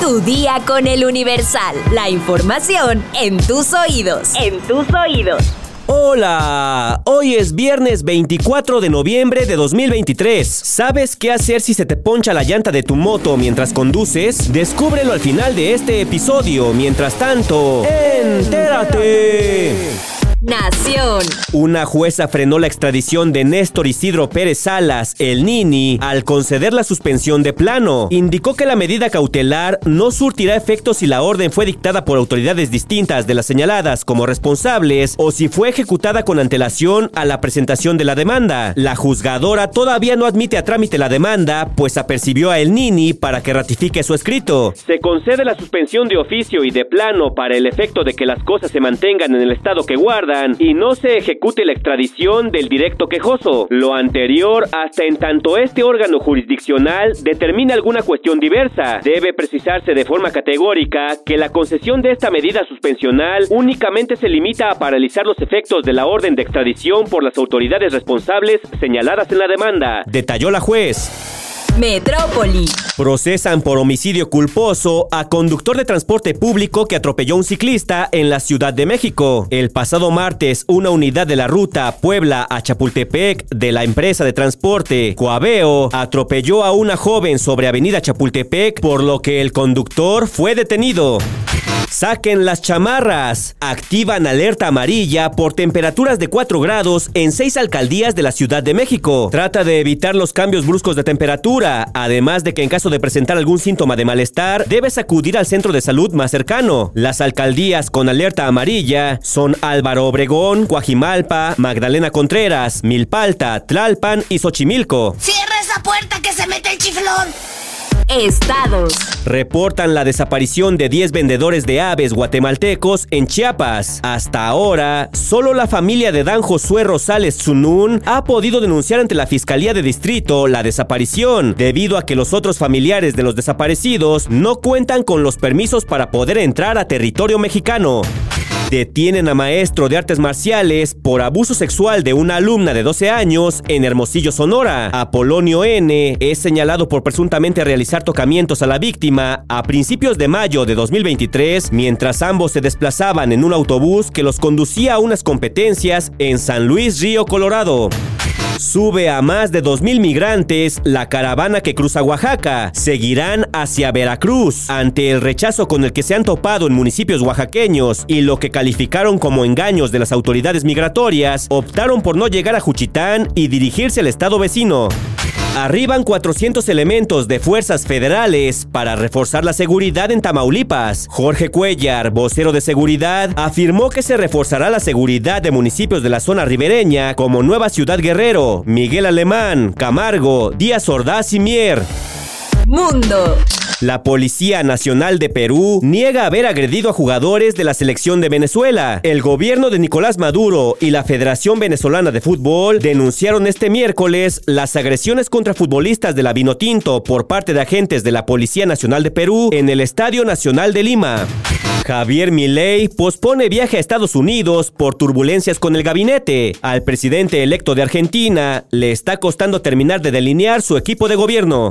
Tu día con el Universal. La información en tus oídos. En tus oídos. Hola, hoy es viernes 24 de noviembre de 2023. ¿Sabes qué hacer si se te poncha la llanta de tu moto mientras conduces? Descúbrelo al final de este episodio. Mientras tanto, entérate. Una jueza frenó la extradición de Néstor Isidro Pérez Salas, el Nini, al conceder la suspensión de plano. Indicó que la medida cautelar no surtirá efecto si la orden fue dictada por autoridades distintas de las señaladas como responsables o si fue ejecutada con antelación a la presentación de la demanda. La juzgadora todavía no admite a trámite la demanda, pues apercibió a el Nini para que ratifique su escrito. Se concede la suspensión de oficio y de plano para el efecto de que las cosas se mantengan en el estado que guarda y no se ejecute la extradición del directo quejoso. Lo anterior hasta en tanto este órgano jurisdiccional determine alguna cuestión diversa. Debe precisarse de forma categórica que la concesión de esta medida suspensional únicamente se limita a paralizar los efectos de la orden de extradición por las autoridades responsables señaladas en la demanda. Detalló la juez. Metrópoli. Procesan por homicidio culposo a conductor de transporte público que atropelló a un ciclista en la Ciudad de México. El pasado martes, una unidad de la ruta Puebla a Chapultepec de la empresa de transporte Coaveo atropelló a una joven sobre Avenida Chapultepec, por lo que el conductor fue detenido. Saquen las chamarras. Activan alerta amarilla por temperaturas de 4 grados en 6 alcaldías de la Ciudad de México. Trata de evitar los cambios bruscos de temperatura, además de que en caso de presentar algún síntoma de malestar, debes acudir al centro de salud más cercano. Las alcaldías con alerta amarilla son Álvaro Obregón, Coajimalpa, Magdalena Contreras, Milpalta, Tlalpan y Xochimilco. ¡Cierra esa puerta que se mete el chiflón! Estados. Reportan la desaparición de 10 vendedores de aves guatemaltecos en Chiapas. Hasta ahora, solo la familia de Dan Josué Rosales Zunún ha podido denunciar ante la Fiscalía de Distrito la desaparición, debido a que los otros familiares de los desaparecidos no cuentan con los permisos para poder entrar a territorio mexicano. Detienen a maestro de artes marciales por abuso sexual de una alumna de 12 años en Hermosillo, Sonora. Apolonio N. es señalado por presuntamente realizar tocamientos a la víctima a principios de mayo de 2023 mientras ambos se desplazaban en un autobús que los conducía a unas competencias en San Luis Río, Colorado. Sube a más de 2.000 migrantes la caravana que cruza Oaxaca. Seguirán hacia Veracruz ante el rechazo con el que se han topado en municipios oaxaqueños y lo que calificaron como engaños de las autoridades migratorias, optaron por no llegar a Juchitán y dirigirse al estado vecino. Arriban 400 elementos de fuerzas federales para reforzar la seguridad en Tamaulipas. Jorge Cuellar, vocero de seguridad, afirmó que se reforzará la seguridad de municipios de la zona ribereña como Nueva Ciudad Guerrero, Miguel Alemán, Camargo, Díaz Ordaz y Mier. Mundo. La Policía Nacional de Perú niega haber agredido a jugadores de la selección de Venezuela. El gobierno de Nicolás Maduro y la Federación Venezolana de Fútbol denunciaron este miércoles las agresiones contra futbolistas de la Vinotinto por parte de agentes de la Policía Nacional de Perú en el Estadio Nacional de Lima. Javier Milei pospone viaje a Estados Unidos por turbulencias con el gabinete. Al presidente electo de Argentina le está costando terminar de delinear su equipo de gobierno.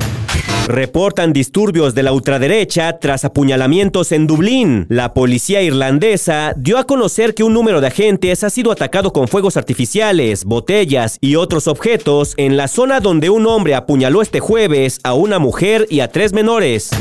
Reportan disturbios de la ultraderecha tras apuñalamientos en Dublín. La policía irlandesa dio a conocer que un número de agentes ha sido atacado con fuegos artificiales, botellas y otros objetos en la zona donde un hombre apuñaló este jueves a una mujer y a tres menores.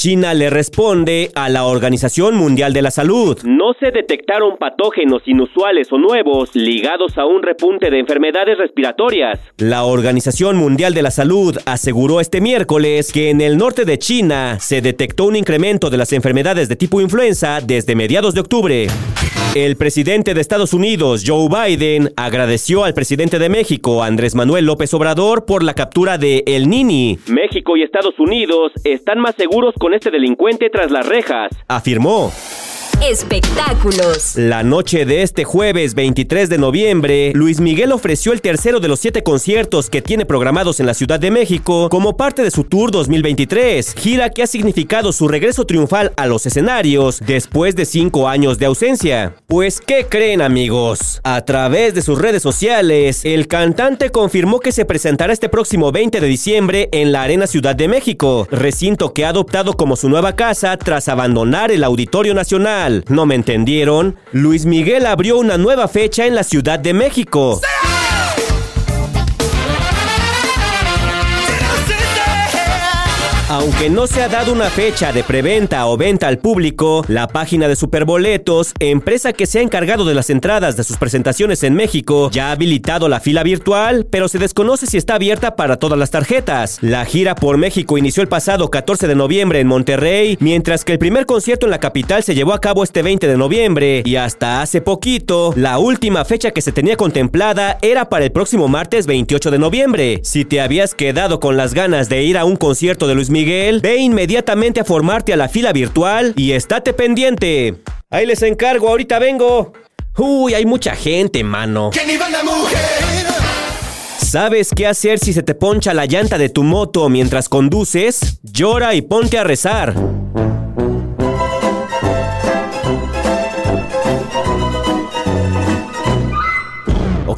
China le responde a la Organización Mundial de la Salud. No se detectaron patógenos inusuales o nuevos ligados a un repunte de enfermedades respiratorias. La Organización Mundial de la Salud aseguró este miércoles que en el norte de China se detectó un incremento de las enfermedades de tipo influenza desde mediados de octubre. El presidente de Estados Unidos, Joe Biden, agradeció al presidente de México, Andrés Manuel López Obrador, por la captura de El Nini. México y Estados Unidos están más seguros con este delincuente tras las rejas, afirmó. Espectáculos. La noche de este jueves 23 de noviembre, Luis Miguel ofreció el tercero de los siete conciertos que tiene programados en la Ciudad de México como parte de su Tour 2023, gira que ha significado su regreso triunfal a los escenarios después de cinco años de ausencia. Pues, ¿qué creen amigos? A través de sus redes sociales, el cantante confirmó que se presentará este próximo 20 de diciembre en la Arena Ciudad de México, recinto que ha adoptado como su nueva casa tras abandonar el Auditorio Nacional. ¿No me entendieron? Luis Miguel abrió una nueva fecha en la Ciudad de México. Aunque no se ha dado una fecha de preventa o venta al público, la página de Superboletos, empresa que se ha encargado de las entradas de sus presentaciones en México, ya ha habilitado la fila virtual, pero se desconoce si está abierta para todas las tarjetas. La gira por México inició el pasado 14 de noviembre en Monterrey, mientras que el primer concierto en la capital se llevó a cabo este 20 de noviembre, y hasta hace poquito, la última fecha que se tenía contemplada era para el próximo martes 28 de noviembre. Si te habías quedado con las ganas de ir a un concierto de Luis Miguel, Miguel, ve inmediatamente a formarte a la fila virtual y estate pendiente. Ahí les encargo, ahorita vengo. Uy, hay mucha gente, mano. ¿Sabes qué hacer si se te poncha la llanta de tu moto mientras conduces? Llora y ponte a rezar.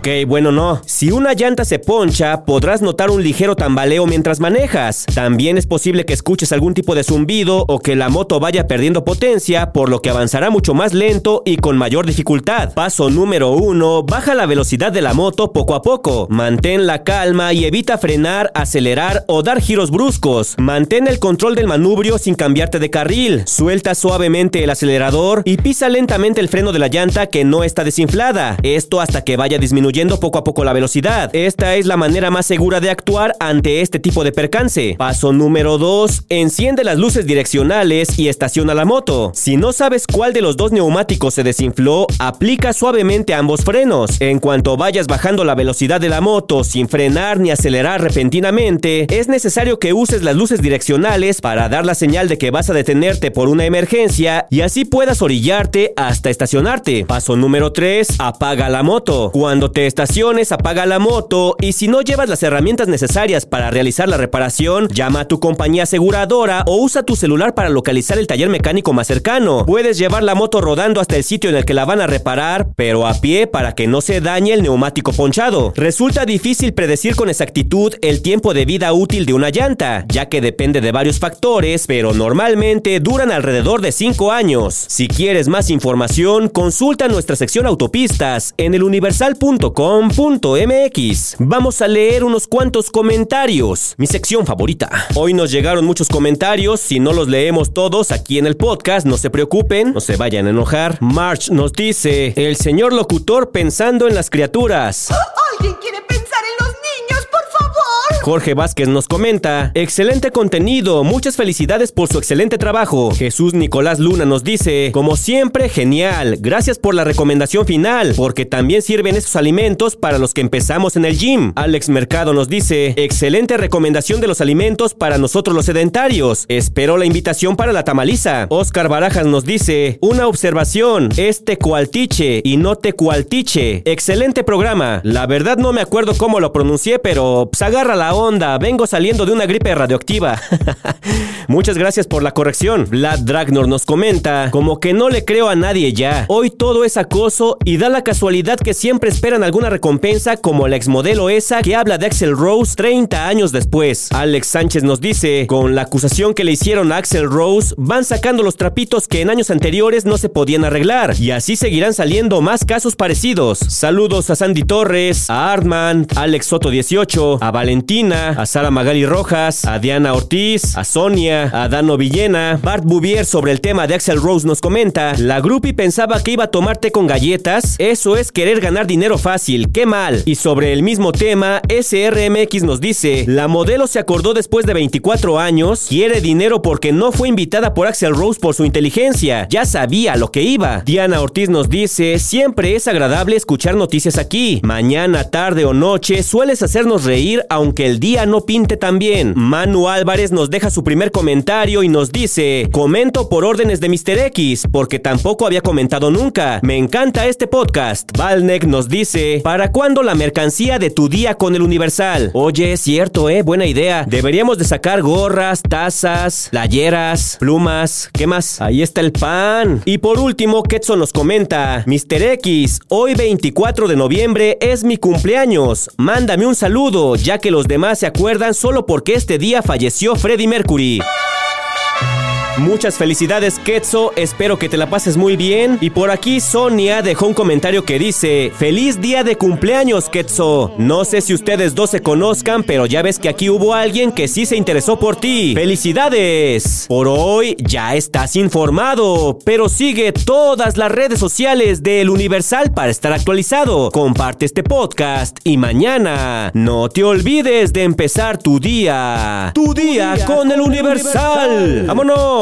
Ok, bueno, no. Si una llanta se poncha, podrás notar un ligero tambaleo mientras manejas. También es posible que escuches algún tipo de zumbido o que la moto vaya perdiendo potencia, por lo que avanzará mucho más lento y con mayor dificultad. Paso número 1. Baja la velocidad de la moto poco a poco. Mantén la calma y evita frenar, acelerar o dar giros bruscos. Mantén el control del manubrio sin cambiarte de carril. Suelta suavemente el acelerador y pisa lentamente el freno de la llanta que no está desinflada. Esto hasta que vaya disminuyendo yendo poco a poco la velocidad. Esta es la manera más segura de actuar ante este tipo de percance. Paso número 2. Enciende las luces direccionales y estaciona la moto. Si no sabes cuál de los dos neumáticos se desinfló, aplica suavemente ambos frenos. En cuanto vayas bajando la velocidad de la moto sin frenar ni acelerar repentinamente, es necesario que uses las luces direccionales para dar la señal de que vas a detenerte por una emergencia y así puedas orillarte hasta estacionarte. Paso número 3. Apaga la moto. Cuando te estaciones, apaga la moto y si no llevas las herramientas necesarias para realizar la reparación, llama a tu compañía aseguradora o usa tu celular para localizar el taller mecánico más cercano. Puedes llevar la moto rodando hasta el sitio en el que la van a reparar, pero a pie para que no se dañe el neumático ponchado. Resulta difícil predecir con exactitud el tiempo de vida útil de una llanta, ya que depende de varios factores, pero normalmente duran alrededor de 5 años. Si quieres más información, consulta nuestra sección autopistas en eluniversal.com Vamos a leer unos cuantos comentarios, mi sección favorita. Hoy nos llegaron muchos comentarios, si no los leemos todos aquí en el podcast, no se preocupen, no se vayan a enojar. March nos dice, el señor locutor pensando en las criaturas. ¿Alguien quiere pensar Jorge Vázquez nos comenta, excelente contenido, muchas felicidades por su excelente trabajo. Jesús Nicolás Luna nos dice, como siempre, genial, gracias por la recomendación final, porque también sirven esos alimentos para los que empezamos en el gym. Alex Mercado nos dice, excelente recomendación de los alimentos para nosotros los sedentarios. Espero la invitación para la tamaliza. Oscar Barajas nos dice, una observación, es tecualtiche y no tecualtiche. Excelente programa. La verdad no me acuerdo cómo lo pronuncié, pero pues agarra la onda, vengo saliendo de una gripe radioactiva. Muchas gracias por la corrección. Vlad Dragnor nos comenta, como que no le creo a nadie ya. Hoy todo es acoso y da la casualidad que siempre esperan alguna recompensa como la exmodelo esa que habla de Axel Rose 30 años después. Alex Sánchez nos dice, con la acusación que le hicieron a Axel Rose, van sacando los trapitos que en años anteriores no se podían arreglar y así seguirán saliendo más casos parecidos. Saludos a Sandy Torres, a Artman, Alex Soto 18, a A Sara Magali Rojas, a Diana Ortiz, a Sonia, a Dano Villena. Bart Bouvier sobre el tema de Axel Rose nos comenta, la Grupi pensaba que iba a tomarte con galletas, eso es querer ganar dinero fácil, qué mal. Y sobre el mismo tema, SRMX nos dice, la modelo se acordó después de 24 años, quiere dinero porque no fue invitada por Axel Rose por su inteligencia, ya sabía lo que iba. Diana Ortiz nos dice, siempre es agradable escuchar noticias aquí. Mañana, tarde o noche sueles hacernos reír aunque el día no pinte tan bien. Manu Álvarez nos deja su primer comentario y nos dice, comento por órdenes de Mr. X, porque tampoco había comentado nunca. Me encanta este podcast. Valnek nos dice, ¿para cuándo la mercancía de tu día con el Universal? Oye, es cierto, eh, buena idea. Deberíamos de sacar gorras, tazas, playeras, plumas. ¿Qué más? Ahí está el pan. Y por último, Ketson nos comenta, Mr. X, hoy 24 de noviembre es mi cumpleaños. Mándame un saludo, ya que los demás se acuerdan solo porque este día falleció Freddie Mercury. Muchas felicidades, Ketso. Espero que te la pases muy bien. Y por aquí Sonia dejó un comentario que dice: Feliz día de cumpleaños, Ketso. No sé si ustedes dos se conozcan, pero ya ves que aquí hubo alguien que sí se interesó por ti. ¡Felicidades! Por hoy ya estás informado, pero sigue todas las redes sociales del Universal para estar actualizado. Comparte este podcast y mañana no te olvides de empezar tu día. Tu, día, con, el Universal. ¡Vámonos!